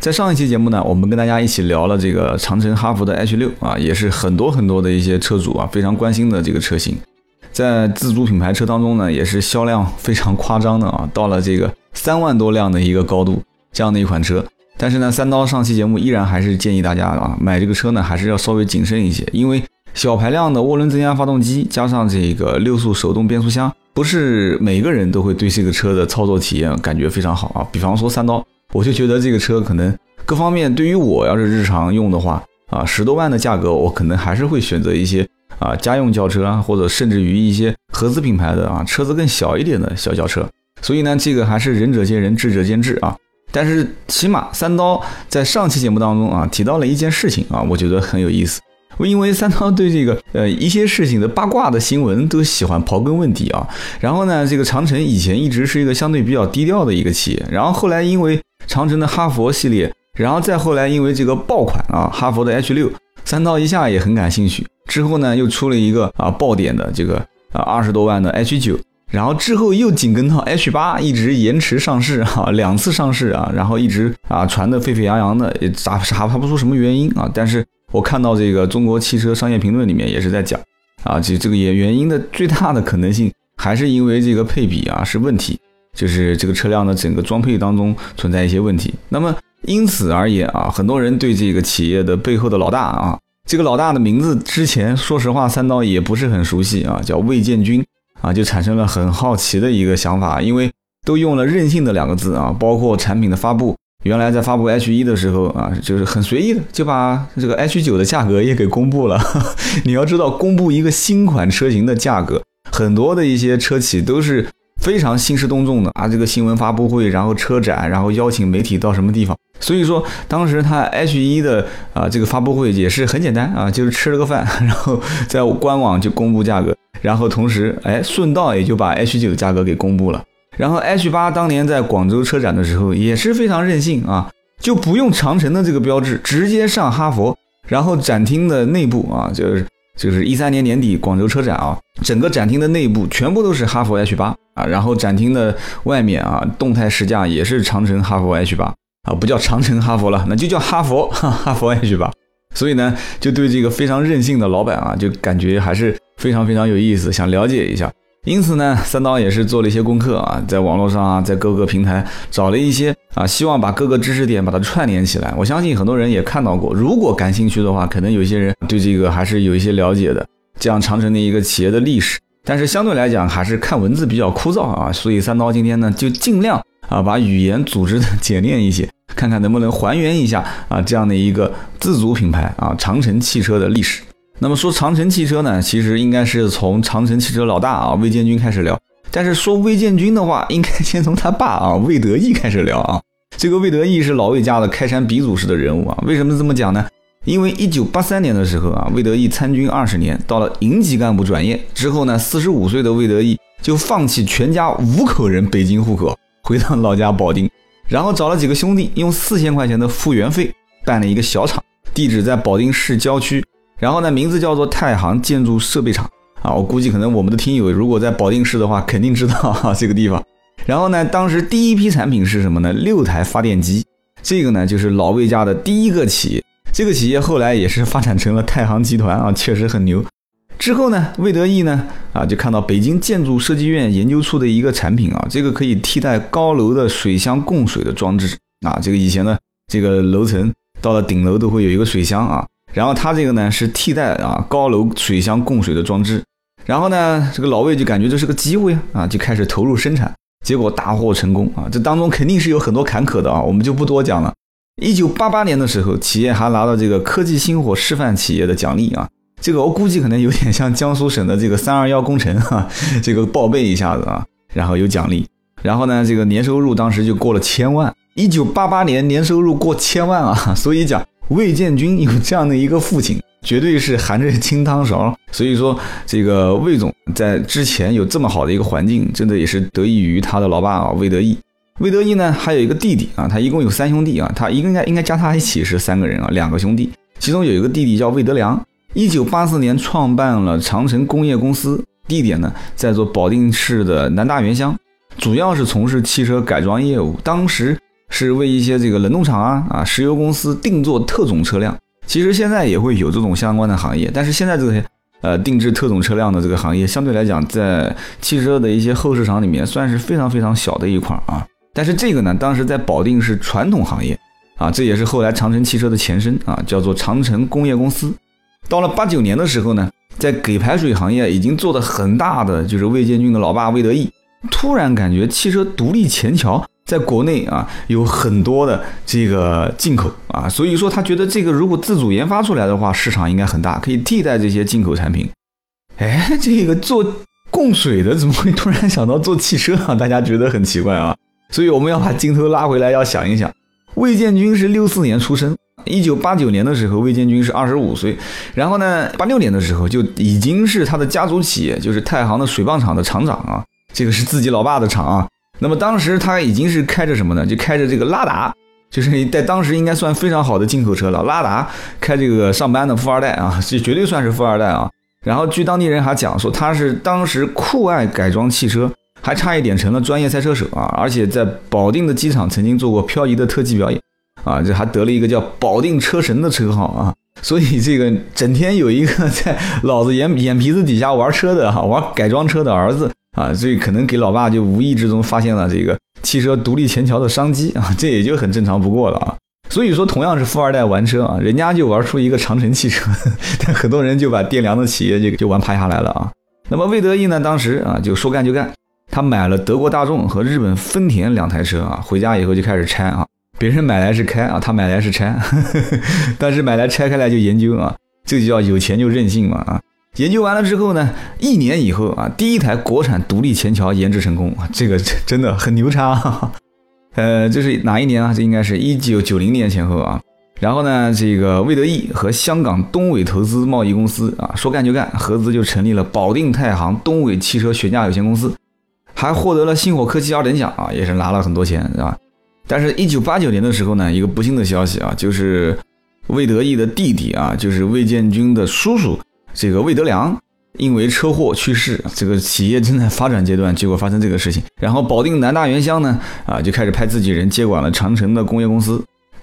在上一期节目呢，我们跟大家一起聊了这个长城哈弗的 H 六啊，也是很多很多的一些车主啊非常关心的这个车型。在自主品牌车当中呢，也是销量非常夸张的啊，到了这个三万多辆的一个高度，这样的一款车。但是呢，三刀上期节目依然还是建议大家啊，买这个车呢还是要稍微谨慎一些，因为小排量的涡轮增压发动机加上这个六速手动变速箱。不是每个人都会对这个车的操作体验感觉非常好啊。比方说三刀，我就觉得这个车可能各方面对于我要是日常用的话啊，十多万的价格，我可能还是会选择一些啊家用轿车啊，或者甚至于一些合资品牌的啊车子更小一点的小轿车。所以呢，这个还是仁者见仁，智者见智啊。但是起码三刀在上期节目当中啊提到了一件事情啊，我觉得很有意思。因为三刀对这个呃一些事情的八卦的新闻都喜欢刨根问底啊，然后呢，这个长城以前一直是一个相对比较低调的一个企业，然后后来因为长城的哈佛系列，然后再后来因为这个爆款啊哈佛的 H 六，三刀一下也很感兴趣，之后呢又出了一个啊爆点的这个啊二十多万的 H 九，然后之后又紧跟到 H 八一直延迟上市哈两次上市啊，然后一直啊传的沸沸扬扬的，也查查不出什么原因啊，但是。我看到这个中国汽车商业评论里面也是在讲，啊，这这个原原因的最大的可能性还是因为这个配比啊是问题，就是这个车辆的整个装配当中存在一些问题。那么因此而言啊，很多人对这个企业的背后的老大啊，这个老大的名字之前说实话三刀也不是很熟悉啊，叫魏建军啊，就产生了很好奇的一个想法，因为都用了任性的两个字啊，包括产品的发布。原来在发布 H 一的时候啊，就是很随意的就把这个 H 九的价格也给公布了。你要知道，公布一个新款车型的价格，很多的一些车企都是非常兴师动众的啊。这个新闻发布会，然后车展，然后邀请媒体到什么地方。所以说，当时他 H 一的啊这个发布会也是很简单啊，就是吃了个饭，然后在官网就公布价格，然后同时哎顺道也就把 H 九的价格给公布了。然后 H 八当年在广州车展的时候也是非常任性啊，就不用长城的这个标志，直接上哈佛。然后展厅的内部啊，就是就是一三年年底广州车展啊，整个展厅的内部全部都是哈弗 H 八啊。然后展厅的外面啊，动态试驾也是长城哈弗 H 八啊，不叫长城哈弗了，那就叫哈弗哈弗 H 八。所以呢，就对这个非常任性的老板啊，就感觉还是非常非常有意思，想了解一下。因此呢，三刀也是做了一些功课啊，在网络上啊，在各个平台找了一些啊，希望把各个知识点把它串联起来。我相信很多人也看到过，如果感兴趣的话，可能有些人对这个还是有一些了解的。这样长城的一个企业的历史，但是相对来讲还是看文字比较枯燥啊，所以三刀今天呢就尽量啊把语言组织的简练一些，看看能不能还原一下啊这样的一个自主品牌啊长城汽车的历史。那么说长城汽车呢，其实应该是从长城汽车老大啊魏建军开始聊。但是说魏建军的话，应该先从他爸啊魏德义开始聊啊。这个魏德义是老魏家的开山鼻祖式的人物啊。为什么这么讲呢？因为一九八三年的时候啊，魏德义参军二十年，到了营级干部转业之后呢，四十五岁的魏德义就放弃全家五口人北京户口，回到老家保定，然后找了几个兄弟，用四千块钱的复员费办了一个小厂，地址在保定市郊区。然后呢，名字叫做太行建筑设备厂啊，我估计可能我们的听友如果在保定市的话，肯定知道哈这个地方。然后呢，当时第一批产品是什么呢？六台发电机，这个呢就是老魏家的第一个企业。这个企业后来也是发展成了太行集团啊，确实很牛。之后呢，魏德义呢啊就看到北京建筑设计院研究出的一个产品啊，这个可以替代高楼的水箱供水的装置啊，这个以前呢这个楼层到了顶楼都会有一个水箱啊。然后它这个呢是替代啊高楼水箱供水的装置，然后呢这个老魏就感觉这是个机会啊就开始投入生产，结果大获成功啊！这当中肯定是有很多坎坷的啊，我们就不多讲了。一九八八年的时候，企业还拿到这个科技星火示范企业的奖励啊，这个我估计可能有点像江苏省的这个三二幺工程哈，这个报备一下子啊，然后有奖励，然后呢这个年收入当时就过了千万，一九八八年年收入过千万啊，所以讲。魏建军有这样的一个父亲，绝对是含着金汤勺。所以说，这个魏总在之前有这么好的一个环境，真的也是得益于他的老爸啊，魏德义。魏德义呢，还有一个弟弟啊，他一共有三兄弟啊，他应该应该加他一起是三个人啊，两个兄弟，其中有一个弟弟叫魏德良，一九八四年创办了长城工业公司，地点呢在做保定市的南大源乡，主要是从事汽车改装业务，当时。是为一些这个冷冻厂啊啊石油公司定做特种车辆，其实现在也会有这种相关的行业，但是现在这些呃定制特种车辆的这个行业相对来讲，在汽车的一些后市场里面算是非常非常小的一块啊。但是这个呢，当时在保定是传统行业啊，这也是后来长城汽车的前身啊，叫做长城工业公司。到了八九年的时候呢，在给排水行业已经做的很大的就是魏建军的老爸魏德义，突然感觉汽车独立前桥。在国内啊，有很多的这个进口啊，所以说他觉得这个如果自主研发出来的话，市场应该很大，可以替代这些进口产品。哎，这个做供水的怎么会突然想到做汽车啊？大家觉得很奇怪啊。所以我们要把镜头拉回来，要想一想，魏建军是六四年出生，一九八九年的时候，魏建军是二十五岁，然后呢，八六年的时候就已经是他的家族企业，就是太行的水泵厂的厂长啊，这个是自己老爸的厂啊。那么当时他已经是开着什么呢？就开着这个拉达，就是在当时应该算非常好的进口车了。拉达开这个上班的富二代啊，这绝对算是富二代啊。然后据当地人还讲说，他是当时酷爱改装汽车，还差一点成了专业赛车手啊。而且在保定的机场曾经做过漂移的特技表演啊，这还得了一个叫“保定车神”的称号啊。所以这个整天有一个在老子眼眼皮子底下玩车的哈，玩改装车的儿子。啊，所以可能给老爸就无意之中发现了这个汽车独立前桥的商机啊，这也就很正常不过了啊。所以说，同样是富二代玩车啊，人家就玩出一个长城汽车，但很多人就把电良的企业就就玩趴下来了啊。那么魏德义呢，当时啊就说干就干，他买了德国大众和日本丰田两台车啊，回家以后就开始拆啊，别人买来是开啊，他买来是拆，但是买来拆开来就研究啊，这就叫有钱就任性嘛啊。研究完了之后呢，一年以后啊，第一台国产独立前桥研制成功啊，这个真的很牛叉。呃，这是哪一年啊？这应该是一九九零年前后啊。然后呢，这个魏德义和香港东伟投资贸易公司啊，说干就干，合资就成立了保定太行东伟汽车悬架有限公司，还获得了星火科技二等奖啊，也是拿了很多钱，是吧？但是，一九八九年的时候呢，一个不幸的消息啊，就是魏德义的弟弟啊，就是魏建军的叔叔。这个魏德良因为车祸去世，这个企业正在发展阶段，结果发生这个事情。然后保定南大原乡呢，啊，就开始派自己人接管了长城的工业公司，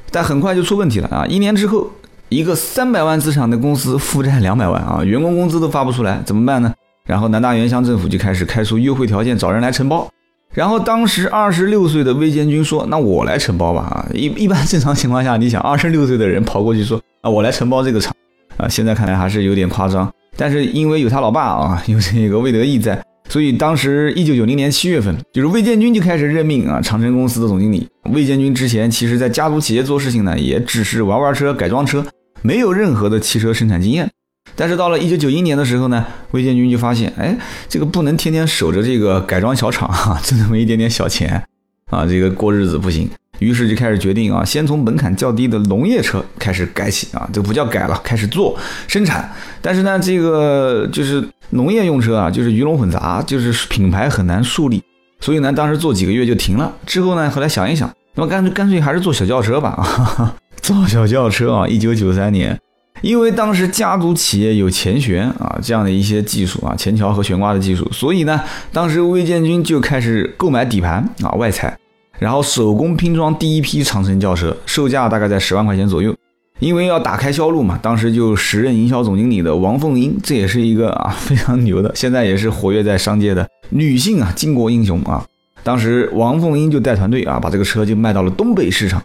但很快就出问题了啊！一年之后，一个三百万资产的公司负债两百万啊，员工工资都发不出来，怎么办呢？然后南大原乡政府就开始开出优惠条件，找人来承包。然后当时二十六岁的魏建军说：“那我来承包吧。”啊，一一般正常情况下，你想二十六岁的人跑过去说：“啊，我来承包这个厂。”啊，现在看来还是有点夸张，但是因为有他老爸啊，有这个魏德义在，所以当时一九九零年七月份，就是魏建军就开始任命啊长城公司的总经理。魏建军之前其实在家族企业做事情呢，也只是玩玩车、改装车，没有任何的汽车生产经验。但是到了一九九一年的时候呢，魏建军就发现，哎，这个不能天天守着这个改装小厂哈，挣那么一点点小钱啊，这个过日子不行。于是就开始决定啊，先从门槛较低的农业车开始改起啊，这不叫改了，开始做生产。但是呢，这个就是农业用车啊，就是鱼龙混杂，就是品牌很难树立。所以呢，当时做几个月就停了。之后呢，后来想一想，那么干脆干脆还是做小轿车吧啊，做小轿车啊。一九九三年，因为当时家族企业有前悬啊这样的一些技术啊，前桥和悬挂的技术，所以呢，当时魏建军就开始购买底盘啊外采。然后手工拼装第一批长城轿车，售价大概在十万块钱左右。因为要打开销路嘛，当时就时任营销总经理的王凤英，这也是一个啊 非常牛的，现在也是活跃在商界的女性啊巾帼英雄啊。当时王凤英就带团队啊，把这个车就卖到了东北市场。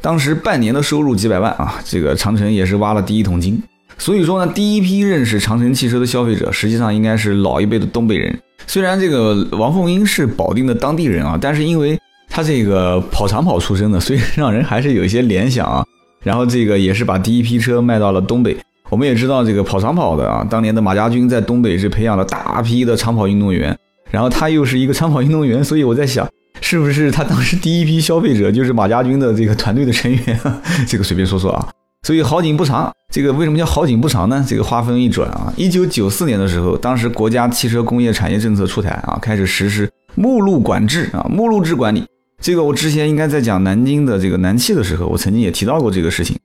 当时半年的收入几百万啊，这个长城也是挖了第一桶金。所以说呢，第一批认识长城汽车的消费者，实际上应该是老一辈的东北人。虽然这个王凤英是保定的当地人啊，但是因为他这个跑长跑出身的，所以让人还是有一些联想啊。然后这个也是把第一批车卖到了东北。我们也知道这个跑长跑的啊，当年的马家军在东北是培养了大批的长跑运动员。然后他又是一个长跑运动员，所以我在想，是不是他当时第一批消费者就是马家军的这个团队的成员？这个随便说说啊。所以好景不长。这个为什么叫好景不长呢？这个话锋一转啊，一九九四年的时候，当时国家汽车工业产业政策出台啊，开始实施目录管制啊，目录制管理。这个我之前应该在讲南京的这个南汽的时候，我曾经也提到过这个事情。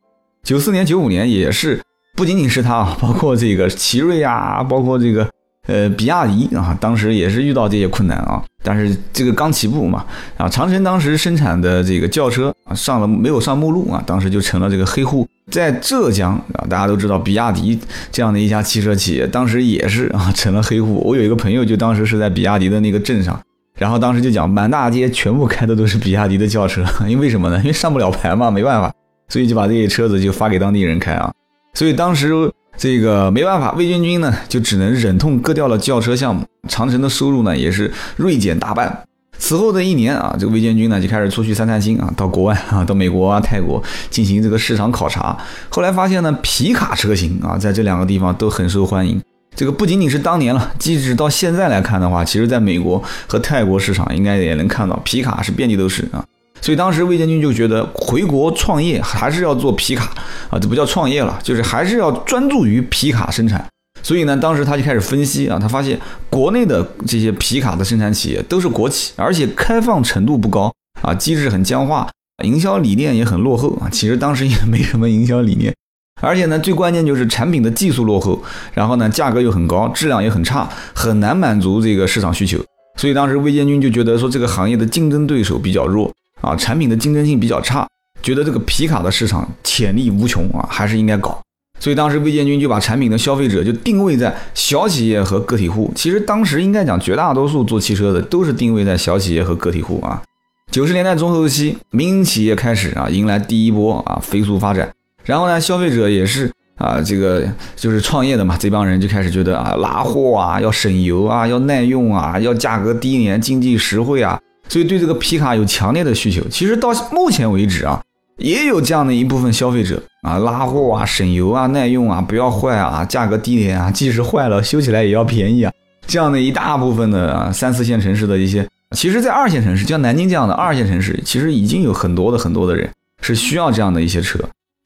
九四年、九五年也是，不仅仅是它啊，包括这个奇瑞啊，包括这个呃比亚迪啊，当时也是遇到这些困难啊。但是这个刚起步嘛，啊，长城当时生产的这个轿车啊，上了没有上目录啊，当时就成了这个黑户。在浙江啊，大家都知道比亚迪这样的一家汽车企业，当时也是啊成了黑户。我有一个朋友，就当时是在比亚迪的那个镇上。然后当时就讲，满大街全部开的都是比亚迪的轿车，因为什么呢？因为上不了牌嘛，没办法，所以就把这些车子就发给当地人开啊。所以当时这个没办法，魏建军呢就只能忍痛割掉了轿车项目，长城的收入呢也是锐减大半。此后的一年啊，这个魏建军呢就开始出去散散心啊，到国外啊，到美国啊、泰国进行这个市场考察。后来发现呢，皮卡车型啊，在这两个地方都很受欢迎。这个不仅仅是当年了，即使到现在来看的话，其实在美国和泰国市场应该也能看到皮卡是遍地都是啊。所以当时魏建军就觉得回国创业还是要做皮卡啊，这不叫创业了，就是还是要专注于皮卡生产。所以呢，当时他就开始分析啊，他发现国内的这些皮卡的生产企业都是国企，而且开放程度不高啊，机制很僵化，营销理念也很落后啊。其实当时也没什么营销理念。而且呢，最关键就是产品的技术落后，然后呢，价格又很高，质量也很差，很难满足这个市场需求。所以当时魏建军就觉得说，这个行业的竞争对手比较弱啊，产品的竞争性比较差，觉得这个皮卡的市场潜力无穷啊，还是应该搞。所以当时魏建军就把产品的消费者就定位在小企业和个体户。其实当时应该讲，绝大多数做汽车的都是定位在小企业和个体户啊。九十年代中后期，民营企业开始啊，迎来第一波啊飞速发展。然后呢，消费者也是啊，这个就是创业的嘛，这帮人就开始觉得啊，拉货啊，要省油啊，要耐用啊，要价格低廉、经济实惠啊，所以对这个皮卡有强烈的需求。其实到目前为止啊，也有这样的一部分消费者啊，拉货啊，省油啊，耐用啊，不要坏啊，价格低廉啊，即使坏了修起来也要便宜啊，这样的一大部分的啊三四线城市的一些，其实，在二线城市，像南京这样的二线城市，其实已经有很多的很多的人是需要这样的一些车。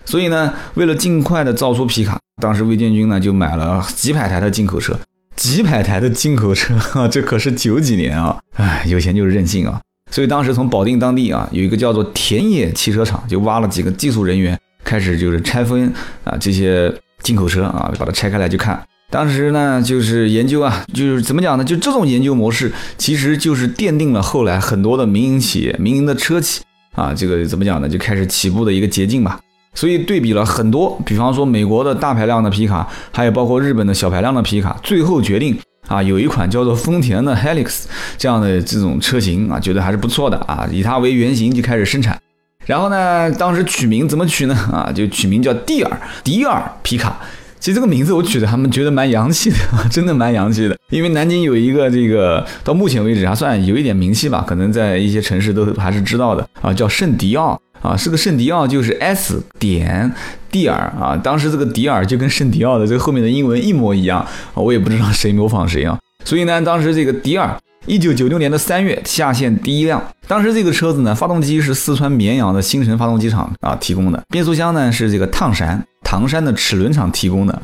所以呢，为了尽快的造出皮卡，当时魏建军呢就买了几百台的进口车，几百台的进口车，这可是九几年啊！哎，有钱就是任性啊！所以当时从保定当地啊，有一个叫做田野汽车厂，就挖了几个技术人员，开始就是拆分啊这些进口车啊，把它拆开来就看。当时呢就是研究啊，就是怎么讲呢？就这种研究模式，其实就是奠定了后来很多的民营企业、民营的车企啊，这个怎么讲呢？就开始起步的一个捷径吧。所以对比了很多，比方说美国的大排量的皮卡，还有包括日本的小排量的皮卡，最后决定啊，有一款叫做丰田的 Helix 这样的这种车型啊，觉得还是不错的啊，以它为原型就开始生产。然后呢，当时取名怎么取呢？啊，就取名叫蒂尔迪尔皮卡。其实这个名字我取的，他们觉得蛮洋气的，真的蛮洋气的。因为南京有一个这个到目前为止还算有一点名气吧，可能在一些城市都还是知道的啊，叫圣迪奥。啊，是个圣迪奥，就是 S 点蒂尔啊。当时这个迪尔就跟圣迪奥的这个后面的英文一模一样，我也不知道谁模仿谁啊。所以呢，当时这个迪尔，一九九六年的三月下线第一辆。当时这个车子呢，发动机是四川绵阳的新城发动机厂啊提供的，变速箱呢是这个唐山唐山的齿轮厂提供的。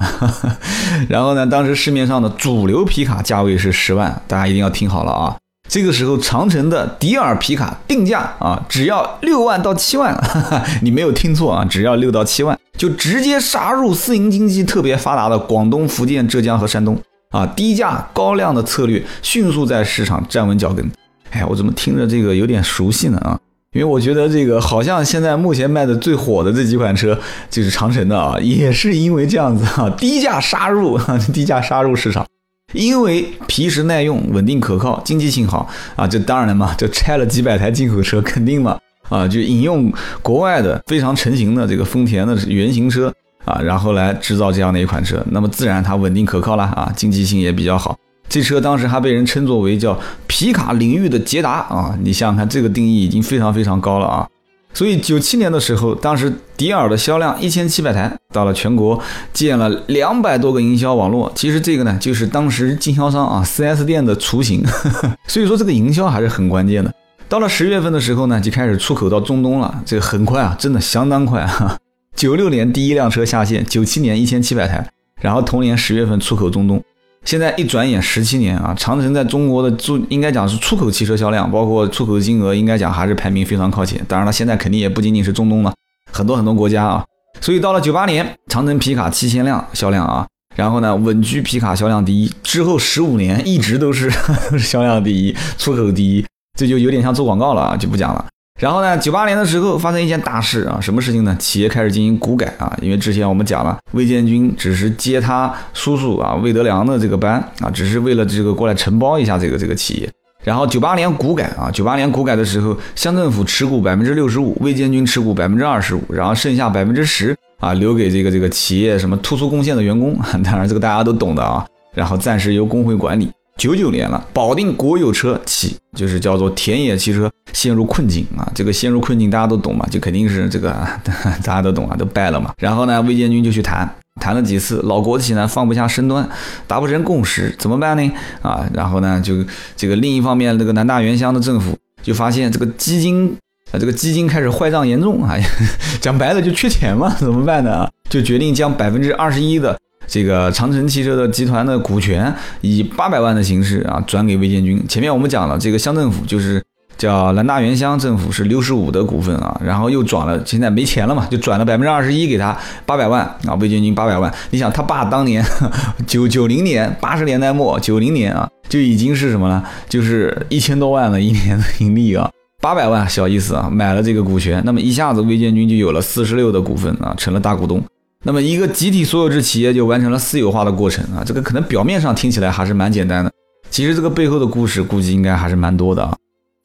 然后呢，当时市面上的主流皮卡价位是十万，大家一定要听好了啊。这个时候，长城的迪尔皮卡定价啊，只要六万到七万，你没有听错啊，只要六到七万，就直接杀入私营经济特别发达的广东、福建、浙江和山东啊，低价高量的策略迅速在市场站稳脚跟。哎，我怎么听着这个有点熟悉呢啊？因为我觉得这个好像现在目前卖的最火的这几款车就是长城的啊，也是因为这样子啊，低价杀入，低价杀入市场。因为皮实耐用、稳定可靠、经济性好啊，这当然了嘛，就拆了几百台进口车，肯定嘛啊，就引用国外的非常成型的这个丰田的原型车啊，然后来制造这样的一款车，那么自然它稳定可靠了啊，经济性也比较好。这车当时还被人称作为叫皮卡领域的捷达啊，你想想看，这个定义已经非常非常高了啊。所以九七年的时候，当时迪尔的销量一千七百台，到了全国建了两百多个营销网络。其实这个呢，就是当时经销商啊四 S 店的雏形。所以说这个营销还是很关键的。到了十月份的时候呢，就开始出口到中东了。这个很快啊，真的相当快啊。九六年第一辆车下线，九七年一千七百台，然后同年十月份出口中东。现在一转眼十七年啊，长城在中国的出应该讲是出口汽车销量，包括出口金额，应该讲还是排名非常靠前。当然了，现在肯定也不仅仅是中东了，很多很多国家啊。所以到了九八年，长城皮卡七千辆销量啊，然后呢稳居皮卡销量第一，之后十五年一直都是 销量第一，出口第一，这就有点像做广告了啊，就不讲了。然后呢，九八年的时候发生一件大事啊，什么事情呢？企业开始进行股改啊，因为之前我们讲了，魏建军只是接他叔叔啊魏德良的这个班啊，只是为了这个过来承包一下这个这个企业。然后九八年股改啊，九八年股改的时候，乡政府持股百分之六十五，魏建军持股百分之二十五，然后剩下百分之十啊留给这个这个企业什么突出贡献的员工，当然这个大家都懂的啊。然后暂时由工会管理。九九年了，保定国有车企就是叫做田野汽车陷入困境啊，这个陷入困境大家都懂嘛，就肯定是这个 大家都懂啊，都败了嘛。然后呢，魏建军就去谈，谈了几次，老国企呢放不下身段，达不成共识，怎么办呢？啊，然后呢就这个另一方面，这个南大原乡的政府就发现这个基金啊，这个基金开始坏账严重啊，讲白了就缺钱嘛，怎么办呢？就决定将百分之二十一的。这个长城汽车的集团的股权以八百万的形式啊转给魏建军。前面我们讲了，这个乡政府就是叫南大源乡政府是六十五的股份啊，然后又转了，现在没钱了嘛，就转了百分之二十一给他八百万啊，魏建军八百万。你想他爸当年 九九零年八十年代末九零年啊就已经是什么了？就是一千多万了一年的盈利啊，八百万小意思啊，买了这个股权，那么一下子魏建军就有了四十六的股份啊，成了大股东。那么一个集体所有制企业就完成了私有化的过程啊，这个可能表面上听起来还是蛮简单的，其实这个背后的故事估计应该还是蛮多的啊。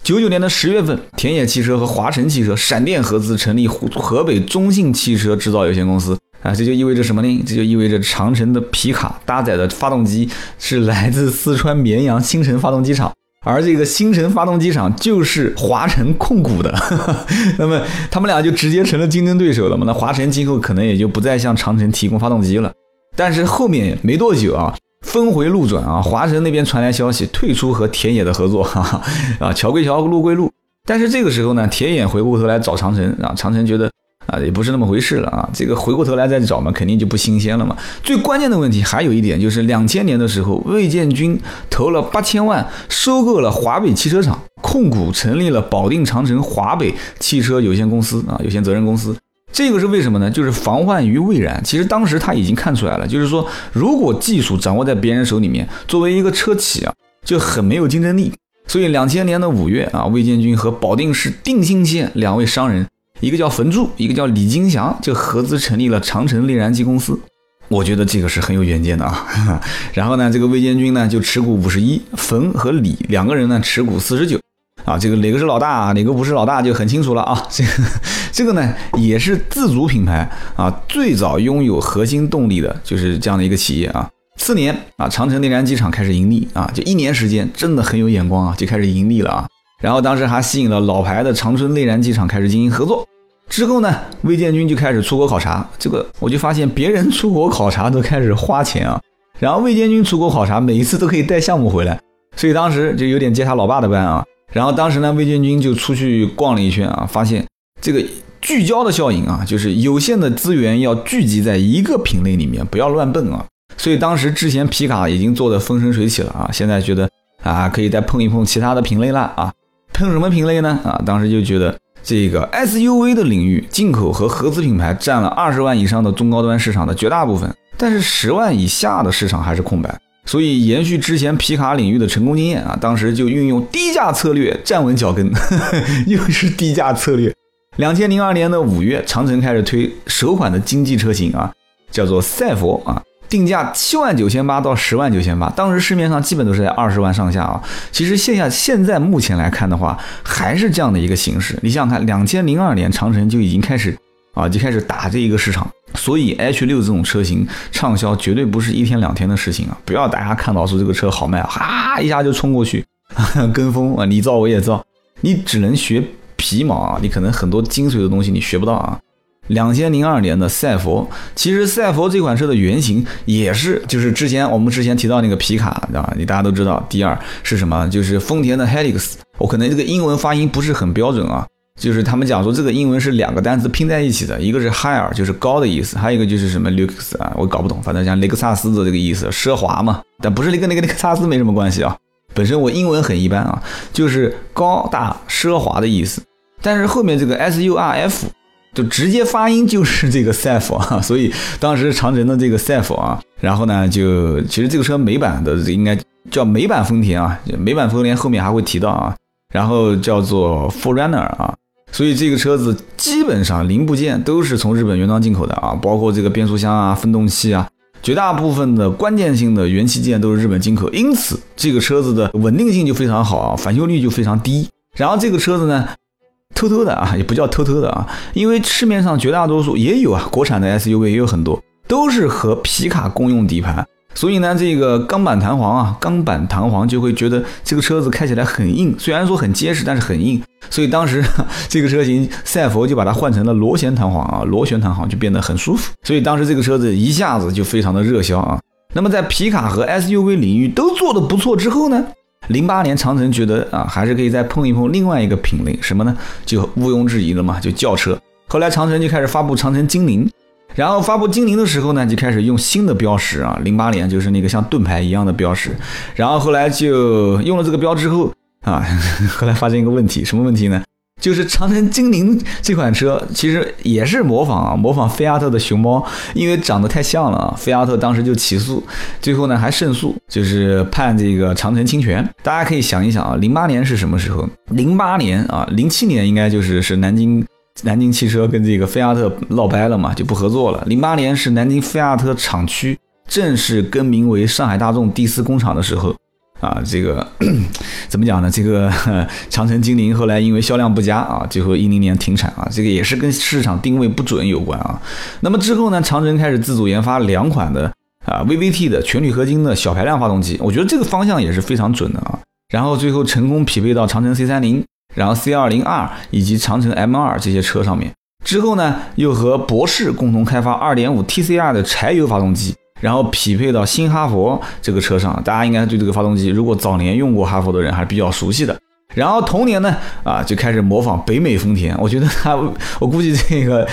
九九年的十月份，田野汽车和华晨汽车闪电合资成立河北中信汽车制造有限公司啊，这就意味着什么呢？这就意味着长城的皮卡搭载的发动机是来自四川绵阳新城发动机厂。而这个新城发动机厂就是华晨控股的，那么他们俩就直接成了竞争对手了嘛？那华晨今后可能也就不再向长城提供发动机了。但是后面没多久啊，峰回路转啊，华晨那边传来消息，退出和田野的合作，哈哈啊，桥归桥，路归路。但是这个时候呢，田野回过头来找长城啊，长城觉得。啊，也不是那么回事了啊！这个回过头来再找嘛，肯定就不新鲜了嘛。最关键的问题还有一点，就是两千年的时候，魏建军投了八千万收购了华北汽车厂控股，成立了保定长城华北汽车有限公司啊，有限责任公司。这个是为什么呢？就是防患于未然。其实当时他已经看出来了，就是说，如果技术掌握在别人手里面，作为一个车企啊，就很没有竞争力。所以两千年的五月啊，魏建军和保定市定兴县两位商人。一个叫冯柱，一个叫李金祥，就合资成立了长城内燃机公司。我觉得这个是很有远见的啊。然后呢，这个魏建军呢就持股五十一，冯和李两个人呢持股四十九。啊，这个哪个是老大啊，哪个不是老大就很清楚了啊。这个这个呢也是自主品牌啊，最早拥有核心动力的就是这样的一个企业啊。次年啊，长城内燃机厂开始盈利啊，就一年时间真的很有眼光啊，就开始盈利了啊。然后当时还吸引了老牌的长春内燃机厂开始进行合作。之后呢，魏建军就开始出国考察。这个我就发现别人出国考察都开始花钱啊，然后魏建军出国考察每一次都可以带项目回来，所以当时就有点接他老爸的班啊。然后当时呢，魏建军就出去逛了一圈啊，发现这个聚焦的效应啊，就是有限的资源要聚集在一个品类里面，不要乱蹦啊。所以当时之前皮卡已经做的风生水起了啊，现在觉得啊，可以再碰一碰其他的品类了啊。碰什么品类呢？啊，当时就觉得这个 SUV 的领域，进口和合资品牌占了二十万以上的中高端市场的绝大部分，但是十万以下的市场还是空白。所以延续之前皮卡领域的成功经验啊，当时就运用低价策略站稳脚跟，又是低价策略。两千零二年的五月，长城开始推首款的经济车型啊，叫做赛佛啊。定价七万九千八到十万九千八，当时市面上基本都是在二十万上下啊。其实线下现在目前来看的话，还是这样的一个形式。你想想看，两千零二年长城就已经开始啊，就开始打这一个市场。所以 H 六这种车型畅销绝对不是一天两天的事情啊！不要大家看到说这个车好卖，哈一下就冲过去跟风啊，你造我也造，你只能学皮毛啊，你可能很多精髓的东西你学不到啊。两千零二年的赛佛，其实赛佛这款车的原型也是，就是之前我们之前提到那个皮卡，啊，你大家都知道，第二是什么？就是丰田的 Helix。我可能这个英文发音不是很标准啊，就是他们讲说这个英文是两个单词拼在一起的，一个是 higher 就是高的意思，还有一个就是什么 lux 啊，我搞不懂，反正像雷克萨斯的这个意思，奢华嘛，但不是跟那个雷克萨斯没什么关系啊。本身我英文很一般啊，就是高大奢华的意思，但是后面这个 s u r f 就直接发音就是这个 self 啊，所以当时长城的这个 self 啊，然后呢就其实这个车美版的应该叫美版丰田啊，美版丰田后面还会提到啊，然后叫做 Forerunner 啊。所以这个车子基本上零部件都是从日本原装进口的啊，包括这个变速箱啊、分动器啊，绝大部分的关键性的元器件都是日本进口，因此这个车子的稳定性就非常好啊，返修率就非常低。然后这个车子呢，偷偷的啊，也不叫偷偷的啊，因为市面上绝大多数也有啊，国产的 SUV 也有很多都是和皮卡共用底盘。所以呢，这个钢板弹簧啊，钢板弹簧就会觉得这个车子开起来很硬，虽然说很结实，但是很硬。所以当时这个车型赛佛就把它换成了螺旋弹簧啊，螺旋弹簧就变得很舒服。所以当时这个车子一下子就非常的热销啊。那么在皮卡和 SUV 领域都做的不错之后呢，零八年长城觉得啊，还是可以再碰一碰另外一个品类，什么呢？就毋庸置疑了嘛，就轿车。后来长城就开始发布长城精灵。然后发布精灵的时候呢，就开始用新的标识啊，零八年就是那个像盾牌一样的标识。然后后来就用了这个标之后啊，后来发现一个问题，什么问题呢？就是长城精灵这款车其实也是模仿啊，模仿菲亚特的熊猫，因为长得太像了啊。菲亚特当时就起诉，最后呢还胜诉，就是判这个长城侵权。大家可以想一想啊，零八年是什么时候？零八年啊，零七年应该就是是南京。南京汽车跟这个菲亚特闹掰了嘛，就不合作了。零八年是南京菲亚特厂区正式更名为上海大众第四工厂的时候啊，这个怎么讲呢？这个长城精灵后来因为销量不佳啊，最后一零年停产啊，这个也是跟市场定位不准有关啊。那么之后呢，长城开始自主研发两款的啊 VVT 的全铝合金的小排量发动机，我觉得这个方向也是非常准的啊。然后最后成功匹配到长城 C 三零。然后 C 二零 R 以及长城 M 二这些车上面，之后呢，又和博世共同开发二点五 TCR 的柴油发动机，然后匹配到新哈佛这个车上。大家应该对这个发动机，如果早年用过哈佛的人还是比较熟悉的。然后同年呢，啊，就开始模仿北美丰田。我觉得他，我估计这个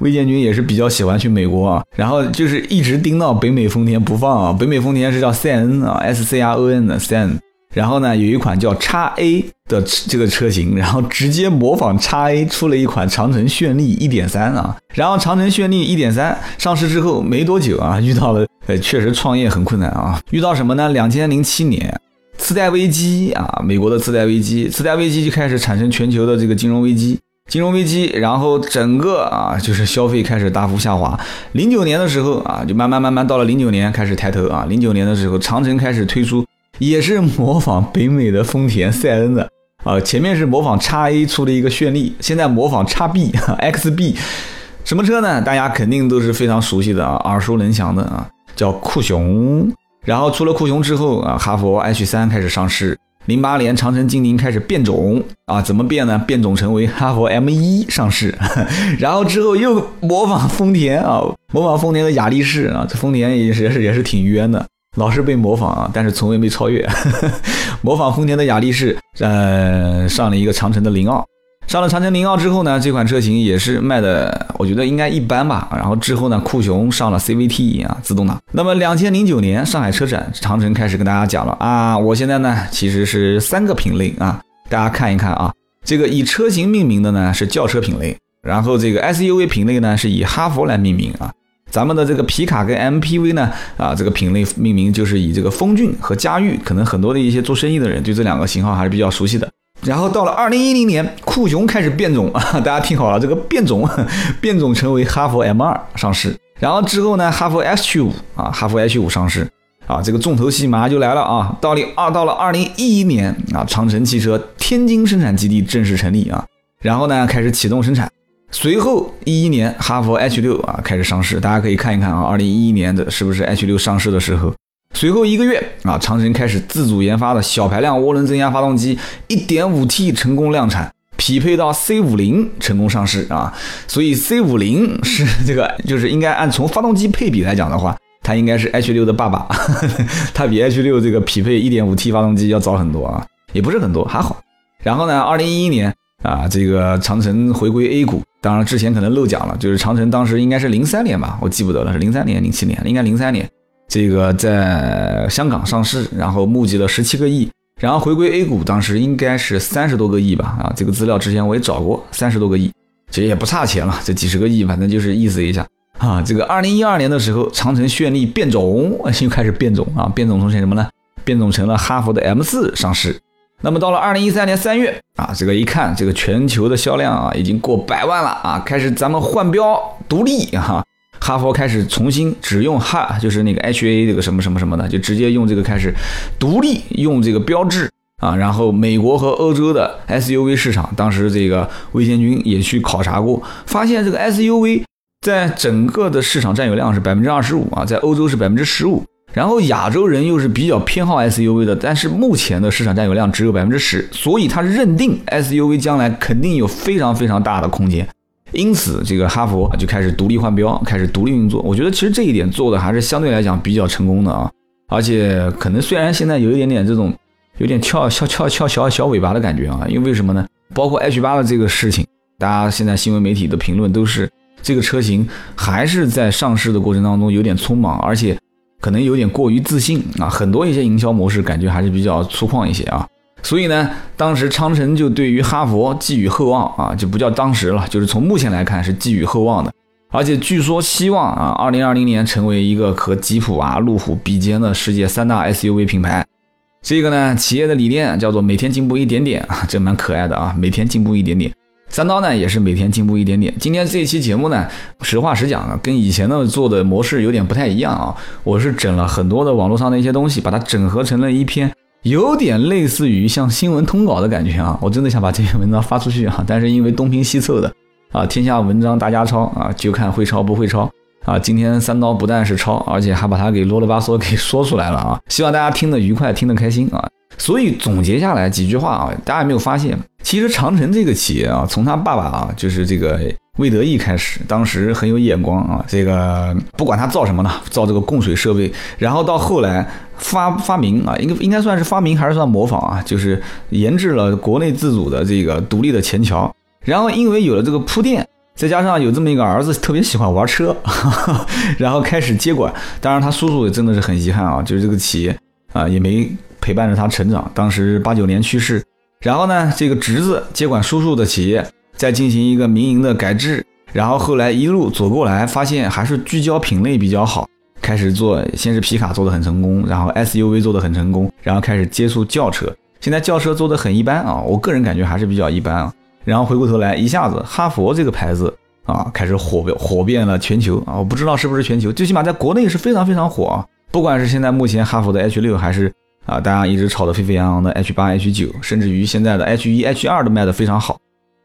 魏建军也是比较喜欢去美国啊。然后就是一直盯到北美丰田不放啊。北美丰田是叫 c N 啊，S C R O N 的 c N。然后呢，有一款叫叉 A 的这个车型，然后直接模仿叉 A 出了一款长城炫丽1.3啊。然后长城炫丽1.3上市之后没多久啊，遇到了呃，确实创业很困难啊。遇到什么呢？两千零七年次贷危机啊，美国的次贷危机，次贷危机就开始产生全球的这个金融危机，金融危机，然后整个啊就是消费开始大幅下滑。零九年的时候啊，就慢慢慢慢到了零九年开始抬头啊。零九年的时候，长城开始推出。也是模仿北美的丰田赛恩的啊，前面是模仿叉 A 出的一个炫丽，现在模仿叉 B XB，什么车呢？大家肯定都是非常熟悉的啊，耳熟能详的啊，叫酷熊。然后出了酷熊之后啊，哈弗 H 三开始上市。零八年长城精灵开始变种啊，怎么变呢？变种成为哈弗 M 一上市。然后之后又模仿丰田啊，模仿丰田的雅力士啊，这丰田也是也是也是挺冤的。老是被模仿啊，但是从未被超越。模仿丰田的雅力士，呃，上了一个长城的零二，上了长城零二之后呢，这款车型也是卖的，我觉得应该一般吧。然后之后呢，酷熊上了 CVT 啊，自动挡。那么两千零九年上海车展，长城开始跟大家讲了啊，我现在呢其实是三个品类啊，大家看一看啊，这个以车型命名的呢是轿车品类，然后这个 SUV 品类呢是以哈弗来命名啊。咱们的这个皮卡跟 MPV 呢，啊，这个品类命名就是以这个风骏和嘉裕，可能很多的一些做生意的人对这两个型号还是比较熟悉的。然后到了二零一零年，酷熊开始变种啊，大家听好了，这个变种，变种成为哈弗 M 二上市。然后之后呢，哈弗 H 五啊，哈弗 H 五上市啊，这个重头戏马上就来了啊。到了二到了二零一一年啊，长城汽车天津生产基地正式成立啊，然后呢开始启动生产。随后一一年，哈佛 H 六啊开始上市，大家可以看一看啊，二零一一年的是不是 H 六上市的时候？随后一个月啊，长城开始自主研发的小排量涡轮增压发动机一点五 T 成功量产，匹配到 C 五零成功上市啊。所以 C 五零是这个，就是应该按从发动机配比来讲的话，它应该是 H 六的爸爸，它比 H 六这个匹配一点五 T 发动机要早很多啊，也不是很多，还好。然后呢，二零一一年。啊，这个长城回归 A 股，当然之前可能漏讲了，就是长城当时应该是零三年吧，我记不得了，是零三年、零七年，应该零三年，这个在香港上市，然后募集了十七个亿，然后回归 A 股，当时应该是三十多个亿吧，啊，这个资料之前我也找过，三十多个亿，其实也不差钱了，这几十个亿，反正就是意思一下啊。这个二零一二年的时候，长城绚丽变种，又开始变种啊，变种成什么呢？变种成了哈佛的 M 四上市。那么到了二零一三年三月啊，这个一看，这个全球的销量啊已经过百万了啊，开始咱们换标独立哈，哈佛开始重新只用哈，就是那个 HA 这个什么什么什么的，就直接用这个开始独立用这个标志啊。然后美国和欧洲的 SUV 市场，当时这个魏先军也去考察过，发现这个 SUV 在整个的市场占有量是百分之二十五啊，在欧洲是百分之十五。然后亚洲人又是比较偏好 SUV 的，但是目前的市场占有量只有百分之十，所以他认定 SUV 将来肯定有非常非常大的空间，因此这个哈佛就开始独立换标，开始独立运作。我觉得其实这一点做的还是相对来讲比较成功的啊，而且可能虽然现在有一点点这种有点翘翘翘翘小小尾巴的感觉啊，因为为什么呢？包括 H 八的这个事情，大家现在新闻媒体的评论都是这个车型还是在上市的过程当中有点匆忙，而且。可能有点过于自信啊，很多一些营销模式感觉还是比较粗犷一些啊，所以呢，当时长城就对于哈佛寄予厚望啊，就不叫当时了，就是从目前来看是寄予厚望的，而且据说希望啊，二零二零年成为一个和吉普啊、路虎比肩的世界三大 SUV 品牌。这个呢，企业的理念叫做每天进步一点点啊，这蛮可爱的啊，每天进步一点点。三刀呢也是每天进步一点点。今天这一期节目呢，实话实讲啊，跟以前的做的模式有点不太一样啊。我是整了很多的网络上的一些东西，把它整合成了一篇，有点类似于像新闻通稿的感觉啊。我真的想把这篇文章发出去啊，但是因为东拼西凑的啊，天下文章大家抄啊，就看会抄不会抄啊。今天三刀不但是抄，而且还把它给啰里吧嗦给说出来了啊。希望大家听得愉快，听得开心啊。所以总结下来几句话啊，大家有没有发现？其实长城这个企业啊，从他爸爸啊，就是这个魏德义开始，当时很有眼光啊。这个不管他造什么呢，造这个供水设备，然后到后来发发明啊，应该应该算是发明还是算模仿啊，就是研制了国内自主的这个独立的前桥。然后因为有了这个铺垫，再加上有这么一个儿子特别喜欢玩车，然后开始接管。当然他叔叔也真的是很遗憾啊，就是这个企业啊也没陪伴着他成长。当时八九年去世。然后呢，这个侄子接管叔叔的企业，再进行一个民营的改制，然后后来一路走过来，发现还是聚焦品类比较好，开始做，先是皮卡做的很成功，然后 SUV 做的很成功，然后开始接触轿车，现在轿车做的很一般啊，我个人感觉还是比较一般啊。然后回过头来，一下子哈佛这个牌子啊，开始火火遍了全球啊，我不知道是不是全球，最起码在国内是非常非常火啊，不管是现在目前哈佛的 H 六还是。啊，大家一直炒得沸沸扬扬的 H 八、H 九，甚至于现在的 H 一、H 二都卖得非常好。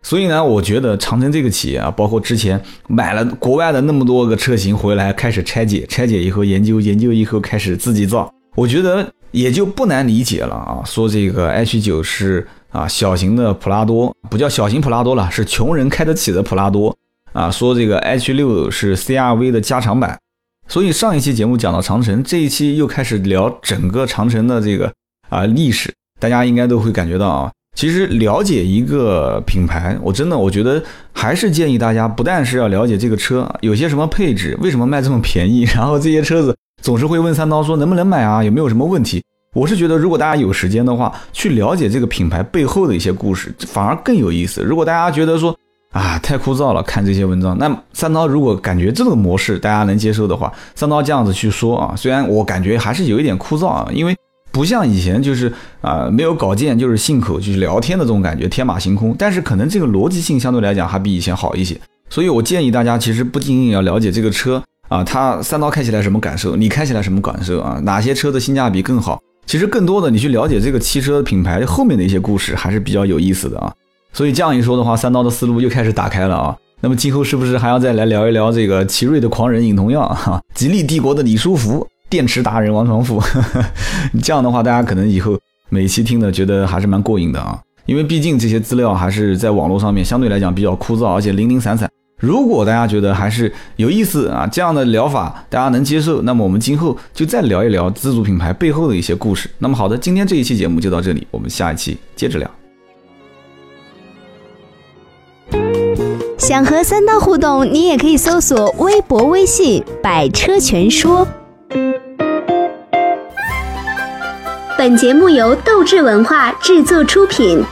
所以呢，我觉得长城这个企业啊，包括之前买了国外的那么多个车型回来，开始拆解，拆解以后研究，研究以后开始自己造，我觉得也就不难理解了啊。说这个 H 九是啊小型的普拉多，不叫小型普拉多了，是穷人开得起的普拉多啊。说这个 H 六是 CRV 的加长版。所以上一期节目讲到长城，这一期又开始聊整个长城的这个啊历史，大家应该都会感觉到啊，其实了解一个品牌，我真的我觉得还是建议大家，不但是要了解这个车有些什么配置，为什么卖这么便宜，然后这些车子总是会问三刀说能不能买啊，有没有什么问题？我是觉得如果大家有时间的话，去了解这个品牌背后的一些故事，反而更有意思。如果大家觉得说，啊，太枯燥了！看这些文章。那三刀如果感觉这个模式大家能接受的话，三刀这样子去说啊，虽然我感觉还是有一点枯燥啊，因为不像以前就是啊没有稿件就是信口就是聊天的这种感觉，天马行空。但是可能这个逻辑性相对来讲还比以前好一些。所以我建议大家其实不仅仅要了解这个车啊，它三刀开起来什么感受，你开起来什么感受啊？哪些车的性价比更好？其实更多的你去了解这个汽车品牌后面的一些故事还是比较有意思的啊。所以这样一说的话，三刀的思路又开始打开了啊。那么今后是不是还要再来聊一聊这个奇瑞的狂人尹同耀哈，吉利帝国的李书福，电池达人王传福？这样的话，大家可能以后每期听的觉得还是蛮过瘾的啊。因为毕竟这些资料还是在网络上面相对来讲比较枯燥，而且零零散散。如果大家觉得还是有意思啊，这样的疗法大家能接受，那么我们今后就再聊一聊自主品牌背后的一些故事。那么好的，今天这一期节目就到这里，我们下一期接着聊。想和三刀互动，你也可以搜索微博、微信“百车全说”。本节目由斗志文化制作出品。